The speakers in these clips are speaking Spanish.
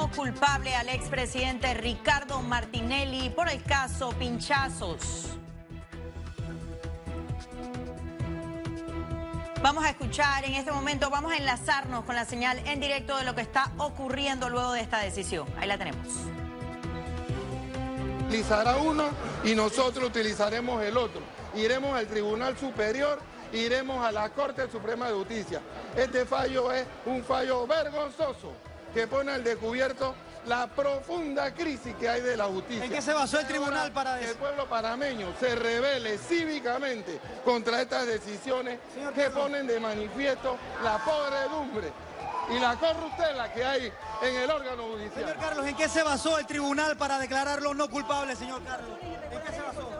no culpable al expresidente Ricardo Martinelli por el caso Pinchazos. Vamos a escuchar en este momento, vamos a enlazarnos con la señal en directo de lo que está ocurriendo luego de esta decisión. Ahí la tenemos. Utilizará uno y nosotros utilizaremos el otro. Iremos al Tribunal Superior, iremos a la Corte Suprema de Justicia. Este fallo es un fallo vergonzoso que pone al descubierto la profunda crisis que hay de la justicia. ¿En qué se basó el tribunal para que eso? el pueblo parameño se revele cívicamente contra estas decisiones Señor que ponen de manifiesto la podredumbre y la corruptela que hay en el órgano judicial. Señor Carlos, ¿en qué se basó el tribunal para declararlo no culpable, señor Carlos? ¿En qué se basó?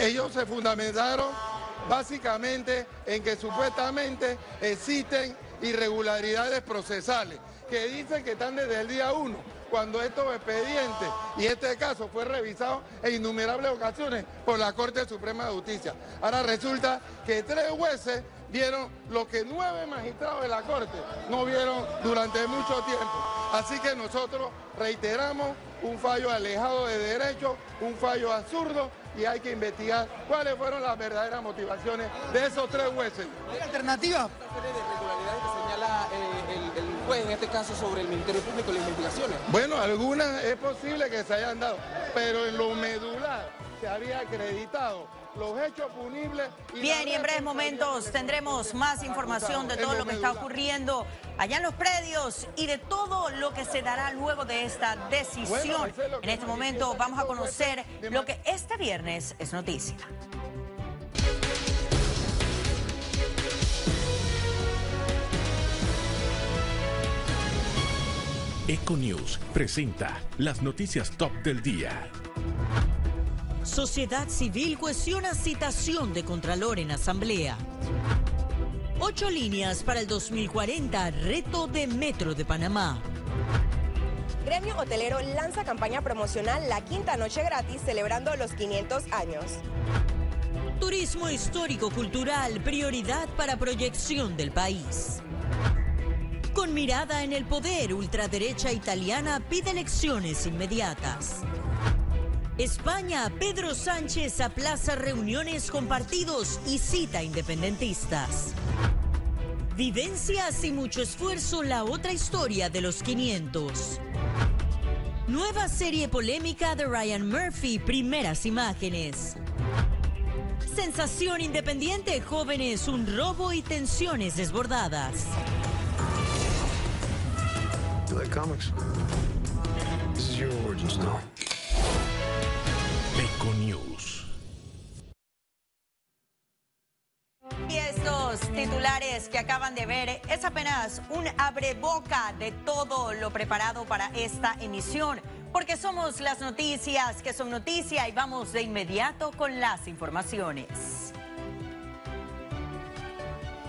Ellos se fundamentaron básicamente en que supuestamente existen irregularidades procesales, que dicen que están desde el día uno, cuando estos expedientes y este caso fue revisado en innumerables ocasiones por la Corte Suprema de Justicia. Ahora resulta que tres jueces vieron lo que nueve magistrados de la Corte no vieron durante mucho tiempo. Así que nosotros reiteramos un fallo alejado de derecho, un fallo absurdo y hay que investigar cuáles fueron las verdaderas motivaciones de esos tres jueces. ¿Hay alternativa? Una serie de irregularidades que señala eh, el, el juez, en este caso sobre el Ministerio Público y las investigaciones. Bueno, algunas es posible que se hayan dado, pero en lo medular se había acreditado los hechos punibles. y Bien, y en breves momentos tendremos más información de todo lo que está ocurriendo allá en los predios y de todo lo que se dará luego de esta decisión. En este momento vamos a conocer lo que este viernes es noticia. Econews presenta las noticias top del día. Sociedad Civil cuestiona citación de Contralor en Asamblea. Ocho líneas para el 2040, reto de Metro de Panamá. Gremio Hotelero lanza campaña promocional La Quinta Noche Gratis celebrando los 500 años. Turismo histórico-cultural, prioridad para proyección del país. Con mirada en el poder, ultraderecha italiana pide elecciones inmediatas. España, Pedro Sánchez aplaza reuniones con partidos y cita independentistas. Vivencias y mucho esfuerzo, la otra historia de los 500. Nueva serie polémica de Ryan Murphy, primeras imágenes. Sensación independiente, jóvenes, un robo y tensiones desbordadas. This is your. Econews. Y estos titulares que acaban de ver es apenas un abreboca de todo lo preparado para esta emisión, porque somos las noticias que son noticia y vamos de inmediato con las informaciones.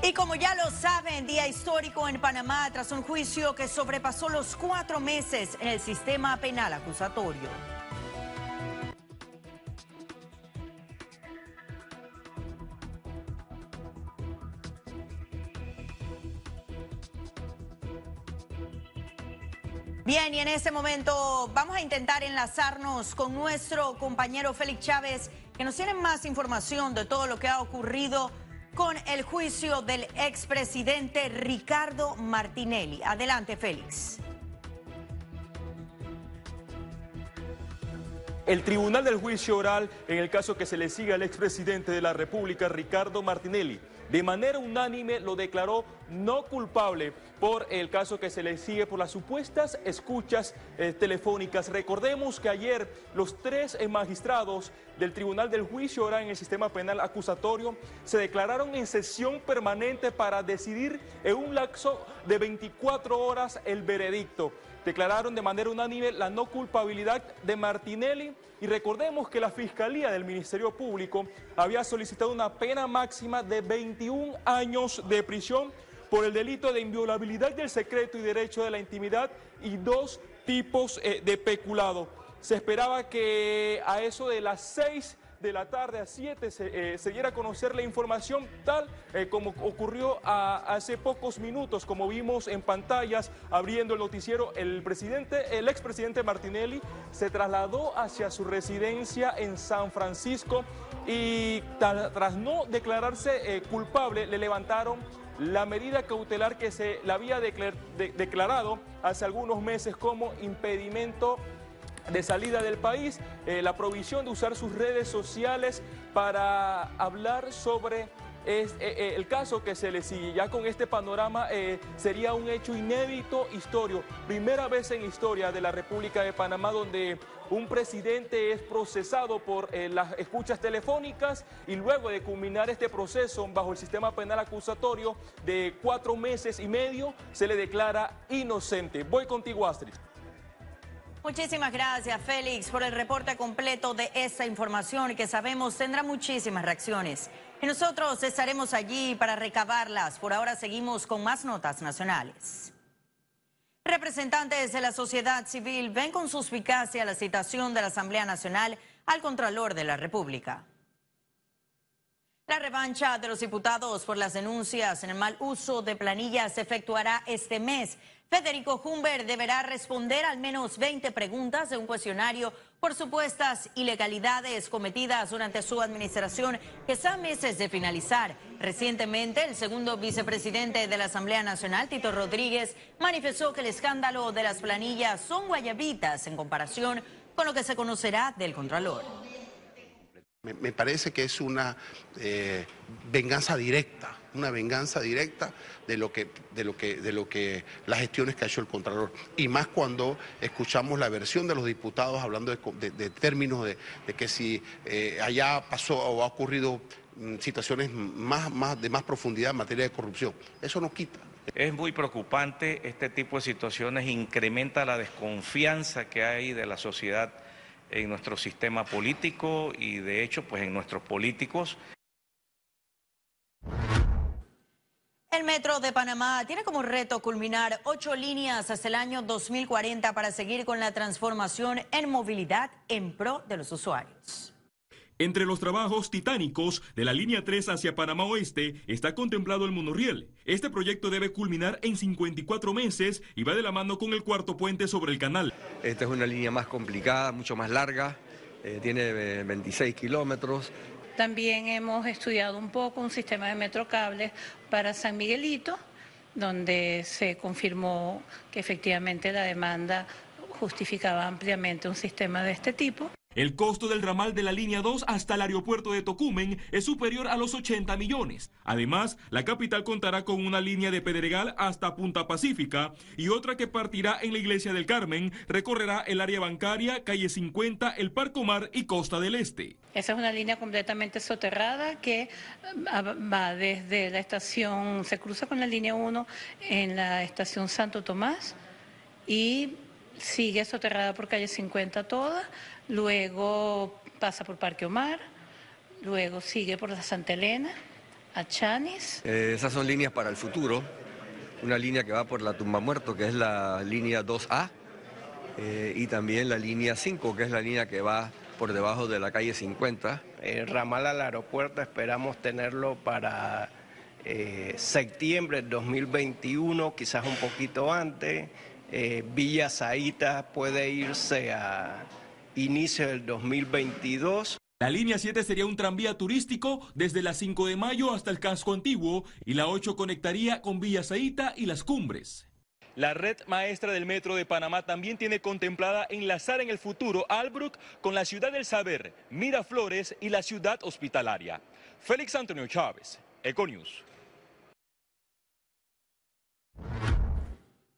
Y como ya lo saben, día histórico en Panamá tras un juicio que sobrepasó los cuatro meses en el sistema penal acusatorio. Bien, y en este momento vamos a intentar enlazarnos con nuestro compañero Félix Chávez, que nos tiene más información de todo lo que ha ocurrido con el juicio del expresidente Ricardo Martinelli. Adelante, Félix. El Tribunal del Juicio Oral, en el caso que se le sigue al expresidente de la República, Ricardo Martinelli, de manera unánime lo declaró no culpable por el caso que se le sigue por las supuestas escuchas eh, telefónicas. Recordemos que ayer los tres eh, magistrados del Tribunal del Juicio Oral en el sistema penal acusatorio se declararon en sesión permanente para decidir en un lapso de 24 horas el veredicto declararon de manera unánime la no culpabilidad de Martinelli y recordemos que la Fiscalía del Ministerio Público había solicitado una pena máxima de 21 años de prisión por el delito de inviolabilidad del secreto y derecho de la intimidad y dos tipos eh, de peculado. Se esperaba que a eso de las 6 de la tarde a 7 se, eh, se diera a conocer la información tal eh, como ocurrió hace pocos minutos, como vimos en pantallas abriendo el noticiero, el presidente, el expresidente Martinelli se trasladó hacia su residencia en San Francisco y tras no declararse eh, culpable le levantaron la medida cautelar que se le había declar- de- declarado hace algunos meses como impedimento de salida del país, eh, la provisión de usar sus redes sociales para hablar sobre eh, eh, el caso que se le sigue. Ya con este panorama sería un hecho inédito, historia, primera vez en historia de la República de Panamá donde un presidente es procesado por las escuchas telefónicas y luego de culminar este proceso bajo el sistema penal acusatorio de cuatro meses y medio se le declara inocente. Voy contigo, Astrid. Muchísimas gracias, Félix, por el reporte completo de esta información que sabemos tendrá muchísimas reacciones. Y nosotros estaremos allí para recabarlas. Por ahora seguimos con más notas nacionales. Representantes de la sociedad civil ven con suspicacia la citación de la Asamblea Nacional al Contralor de la República. La revancha de los diputados por las denuncias en el mal uso de planillas se efectuará este mes. Federico Humber deberá responder al menos 20 preguntas de un cuestionario por supuestas ilegalidades cometidas durante su administración que está meses de finalizar. Recientemente, el segundo vicepresidente de la Asamblea Nacional, Tito Rodríguez, manifestó que el escándalo de las planillas son guayabitas en comparación con lo que se conocerá del Contralor. Me, parece que es una eh, venganza directa, una venganza directa de lo que, de lo que, de lo que las gestiones que ha hecho el Contralor. Y más cuando escuchamos la versión de los diputados hablando de, de- de términos de, de que si eh, allá pasó o ha ocurrido mm, situaciones más, más, de más profundidad en materia de corrupción. Eso no quita. Es muy preocupante este tipo de situaciones, incrementa la desconfianza que hay de la sociedad en nuestro sistema político y de hecho pues en nuestros políticos. El Metro de Panamá tiene como reto culminar ocho líneas hasta el año 2040 para seguir con la transformación en movilidad en pro de los usuarios. Entre los trabajos titánicos de la línea 3 hacia Panamá Oeste está contemplado el monorriel. Este proyecto debe culminar en 54 meses y va de la mano con el cuarto puente sobre el canal. Esta es una línea más complicada, mucho más larga, eh, tiene eh, 26 kilómetros. También hemos estudiado un poco un sistema de metrocables para San Miguelito, donde se confirmó que efectivamente la demanda justificaba ampliamente un sistema de este tipo. El costo del ramal de la línea 2 hasta el aeropuerto de Tocumen es superior a los 80 millones. Además, la capital contará con una línea de Pedregal hasta Punta Pacífica y otra que partirá en la Iglesia del Carmen, recorrerá el área bancaria, calle 50, el Parcomar y Costa del Este. Esa es una línea completamente soterrada que ah, va desde la estación, se cruza con la línea 1 en la estación Santo Tomás y sigue soterrada por calle 50 toda, luego pasa por Parque Omar, luego sigue por la Santa Elena, a Chanis. Eh, esas son líneas para el futuro. Una línea que va por la tumba muerto, que es la línea 2A, eh, y también la línea 5, que es la línea que va por debajo de la calle 50. El ramal al aeropuerto esperamos tenerlo para eh, septiembre del 2021, quizás un poquito antes. Eh, Villa Zaita puede irse a inicio del 2022. La línea 7 sería un tranvía turístico desde la 5 de mayo hasta el casco antiguo y la 8 conectaría con Villa Zaita y las cumbres. La red maestra del Metro de Panamá también tiene contemplada enlazar en el futuro Albrook con la ciudad del saber, Miraflores y la ciudad hospitalaria. Félix Antonio Chávez, Econius.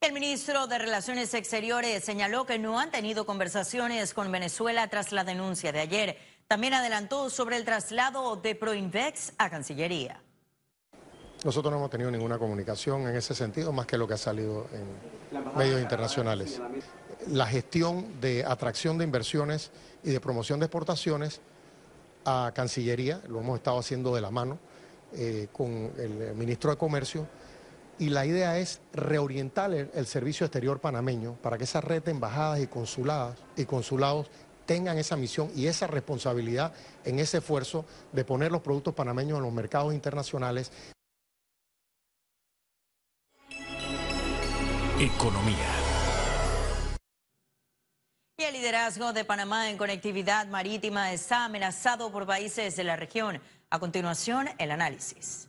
El ministro de Relaciones Exteriores señaló que no han tenido conversaciones con Venezuela tras la denuncia de ayer. También adelantó sobre el traslado de Proinvex a Cancillería. Nosotros no hemos tenido ninguna comunicación en ese sentido, más que lo que ha salido en medios internacionales. La gestión de atracción de inversiones y de promoción de exportaciones a Cancillería, lo hemos estado haciendo de la mano eh, con el ministro de Comercio, y la idea es reorientar el, el servicio exterior panameño para que esa red de embajadas y consuladas y consulados tengan esa misión y esa responsabilidad en ese esfuerzo de poner los productos panameños en los mercados internacionales. Economía. Y el liderazgo de Panamá en conectividad marítima está amenazado por países de la región. A continuación, el análisis.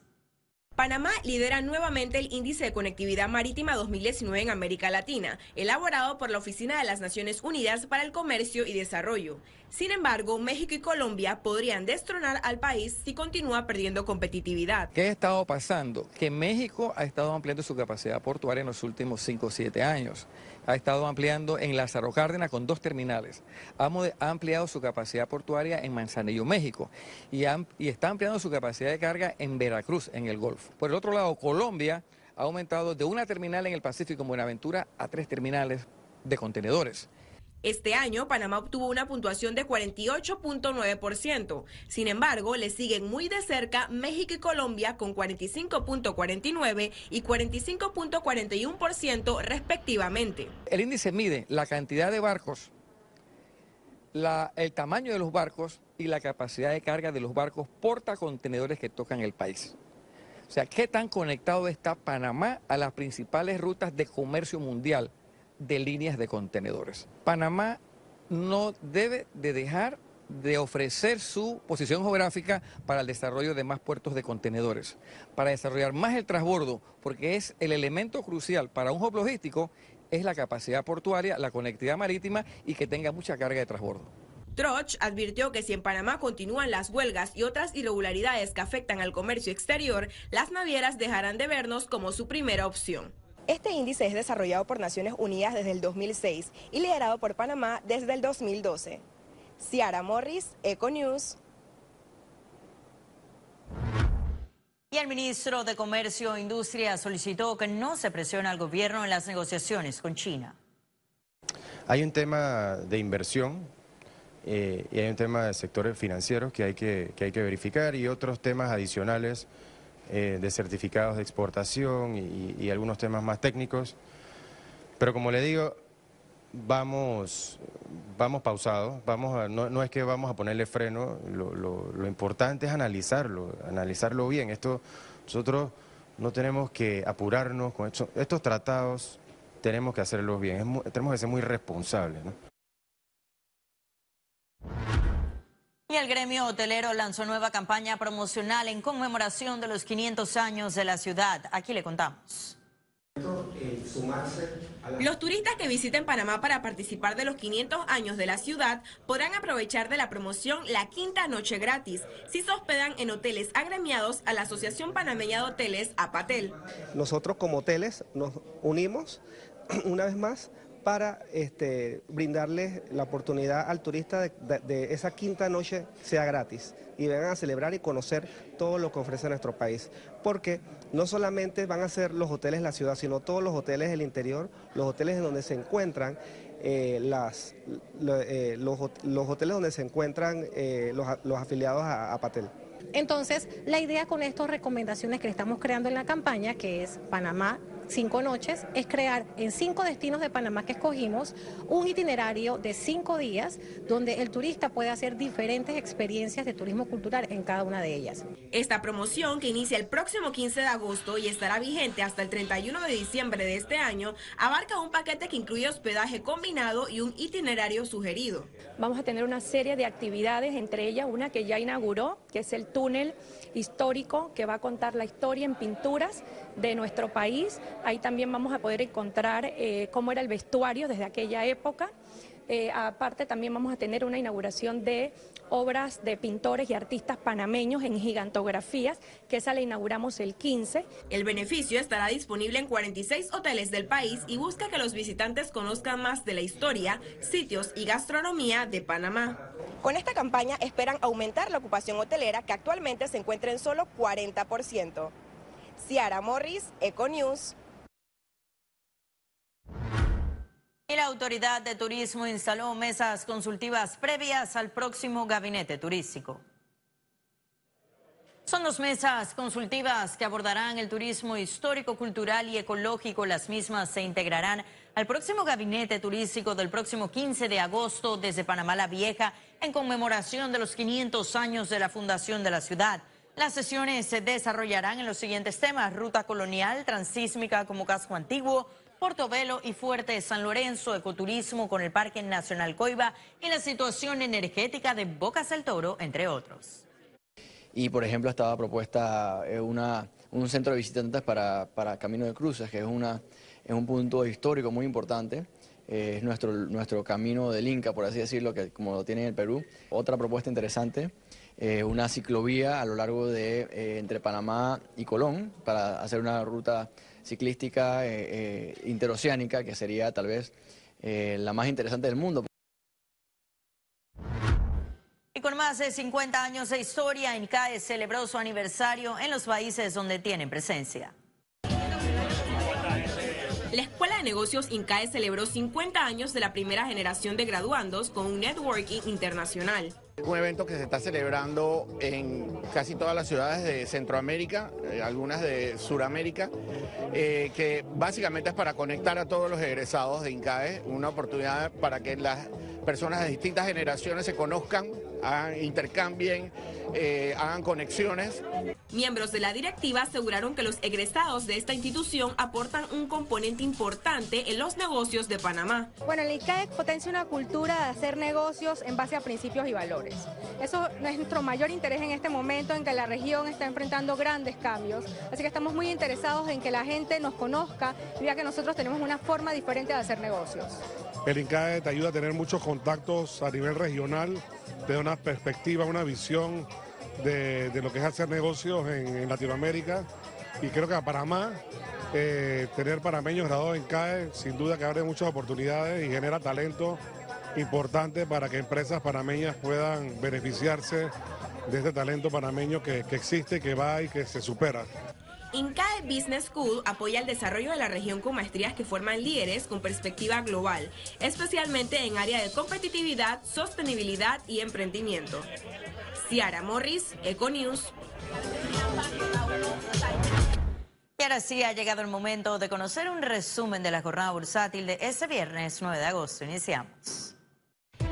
Panamá lidera nuevamente el Índice de Conectividad Marítima 2019 en América Latina, elaborado por la Oficina de las Naciones Unidas para el Comercio y Desarrollo. Sin embargo, México y Colombia podrían destronar al país si continúa perdiendo competitividad. ¿Qué ha estado pasando? Que México ha estado ampliando su capacidad portuaria en los últimos 5 o 7 años ha estado ampliando en Lázaro Cárdenas con dos terminales. Ha, ampliado su capacidad portuaria en Manzanillo, México, y, y está ampliando su capacidad de carga en Veracruz, en el Golfo. Por el otro lado, Colombia ha aumentado de una terminal en el Pacífico, en Buenaventura, a tres terminales de contenedores. Este año, Panamá obtuvo una puntuación de 48.9%. Sin embargo, le siguen muy de cerca México y Colombia con 45.49 y 45.41% respectivamente. El índice mide la cantidad de barcos, el tamaño de los barcos y la capacidad de carga de los barcos portacontenedores que tocan el país. O sea, ¿qué tan conectado está Panamá a las principales rutas de comercio mundial? de líneas de contenedores. Panamá no debe de dejar de ofrecer su posición geográfica para el desarrollo de más puertos de contenedores, para desarrollar más el transbordo, porque es el elemento crucial para un hub logístico, es la capacidad portuaria, la conectividad marítima y que tenga mucha carga de transbordo. Troch advirtió que si en Panamá continúan las huelgas y otras irregularidades que afectan al comercio exterior, las navieras dejarán de vernos como su primera opción. Este índice es desarrollado por Naciones Unidas desde el 2006 y liderado por Panamá desde el 2012. Ciara Morris, Econews. Y el ministro de Comercio e Industria solicitó que no se presione al gobierno en las negociaciones con China. Hay un tema de inversión eh, y hay un tema de sectores financieros que hay que, que hay que verificar y otros temas adicionales eh, de certificados de exportación y, algunos temas más técnicos. Pero como le digo, vamos, vamos pausados, vamos no, es que vamos a ponerle freno, lo, importante es analizarlo, analizarlo bien. Esto, nosotros no tenemos que apurarnos con esto, estos tratados, tenemos que hacerlos bien, tenemos que ser muy responsables. Y el gremio hotelero lanzó nueva campaña promocional en conmemoración de los 500 años de la ciudad. Aquí le contamos. Los turistas que visiten Panamá para participar de los 500 años de la ciudad podrán aprovechar de la promoción La Quinta Noche Gratis si se hospedan en hoteles agremiados a la Asociación Panameña de Hoteles, APATEL. Nosotros como hoteles nos unimos una vez más para este, brindarles la oportunidad al turista de, esa quinta noche sea gratis y vengan a celebrar y conocer todo lo que ofrece nuestro país. Porque no solamente van a ser los hoteles de la ciudad, sino todos los hoteles del interior, los hoteles en donde se encuentran eh, eh, los, hoteles donde se encuentran eh, los, afiliados a, Patel. Entonces, la idea con estas recomendaciones que estamos creando en la campaña, que es Panamá cinco noches, es crear en cinco destinos de Panamá que escogimos un itinerario de cinco días donde el turista puede hacer diferentes experiencias de turismo cultural en cada una de ellas. Esta promoción, que inicia el próximo 15 de agosto y estará vigente hasta el 31 de diciembre de este año, abarca un paquete que incluye hospedaje combinado y un itinerario sugerido. Vamos a tener una serie de actividades, entre ellas una que ya inauguró, que es el túnel histórico que va a contar la historia en pinturas de nuestro país. Ahí también vamos a poder encontrar eh, cómo era el vestuario desde aquella época. Eh, aparte también vamos a tener una inauguración de obras de pintores y artistas panameños en gigantografías, que esa la inauguramos el 15. El beneficio estará disponible en 46 hoteles del país y busca que los visitantes conozcan más de la historia, sitios y gastronomía de Panamá. Con esta campaña esperan aumentar la ocupación hotelera que actualmente se encuentra en solo 40%. Ciara Morris, Econews. Y la Autoridad de Turismo instaló mesas consultivas previas al próximo gabinete turístico. Son dos mesas consultivas que abordarán el turismo histórico, cultural y ecológico. Las mismas se integrarán al próximo gabinete turístico del próximo 15 de agosto desde Panamá la Vieja en conmemoración de los 500 años de la fundación de la ciudad. Las sesiones se desarrollarán en los siguientes temas, ruta colonial, transísmica como casco antiguo, Portobelo y Fuerte San Lorenzo, ecoturismo con el Parque Nacional Coiba y la situación energética de Bocas del Toro, entre otros. Y por ejemplo estaba propuesta eh, una, un centro de visitantes para, para Camino de Cruces, que es, una, es un punto histórico muy importante. Eh, es nuestro, nuestro camino del Inca, por así decirlo, que como lo tiene en el Perú. Otra propuesta interesante, eh, una ciclovía a lo largo de entre Panamá y Colón para hacer una ruta ciclística interoceánica que sería tal vez la más interesante del mundo. Y con más de 50 años de historia, INCAE celebró su aniversario en los países donde tienen presencia. La Escuela de Negocios INCAE celebró 50 años de la primera generación de graduandos con un networking internacional. Un evento que se está celebrando en casi todas las ciudades de Centroamérica, eh, algunas de Sudamérica, eh, que básicamente es para conectar a todos los egresados de INCAE, una oportunidad para que las personas de distintas generaciones se conozcan, intercambien, eh, hagan conexiones. Miembros de la directiva aseguraron que los egresados de esta institución aportan un componente importante en los negocios de Panamá. Bueno, el ICAE potencia una cultura de hacer negocios en base a principios y valores. Eso es nuestro mayor interés en este momento en que la región está enfrentando grandes cambios. Así que estamos muy interesados en que la gente nos conozca y vea que nosotros tenemos una forma diferente de hacer negocios. El INCAE te ayuda a tener muchos contactos a nivel regional, da una perspectiva, una visión de, lo que es hacer negocios en, Latinoamérica. Y creo que a Panamá, eh, tener panameños graduados en CAE, sin duda que abre muchas oportunidades y genera talento importante para que empresas panameñas puedan beneficiarse de este talento panameño que, que existe, que va y que se supera. INCAE Business School apoya el desarrollo de la región con maestrías que forman líderes con perspectiva global, especialmente en área de competitividad, sostenibilidad y emprendimiento. Ciara Morris, Econews. Y ahora sí ha llegado el momento de conocer un resumen de la jornada bursátil de ese viernes 9 de agosto. Iniciamos.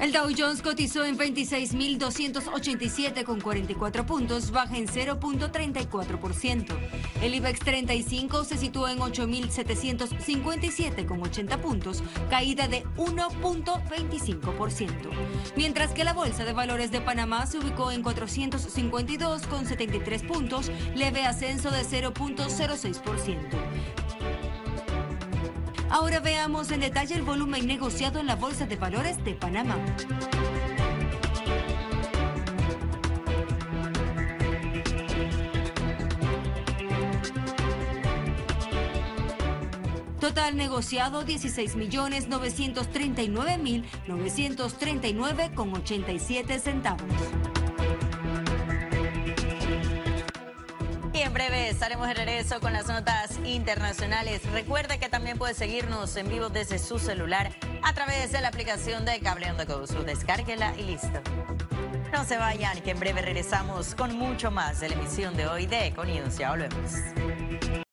El Dow Jones cotizó en 26.287 con 44 puntos, baja en 0.34%. El IBEX 35 se situó en 8.757 con 80 puntos, caída de 1.25%. Mientras que la Bolsa de Valores de Panamá se ubicó en 452 con 73 puntos, leve ascenso de 0.06%. Ahora veamos en detalle el volumen negociado en la Bolsa de Valores de Panamá. Total negociado 16.939.939,87 centavos. Estaremos de regreso con las notas internacionales. Recuerde que también puede seguirnos en vivo desde su celular a través de la aplicación de Cable on the Go. Descárguela y listo. No se vayan, que en breve regresamos con mucho más de la emisión de hoy de Econius. Ya volvemos.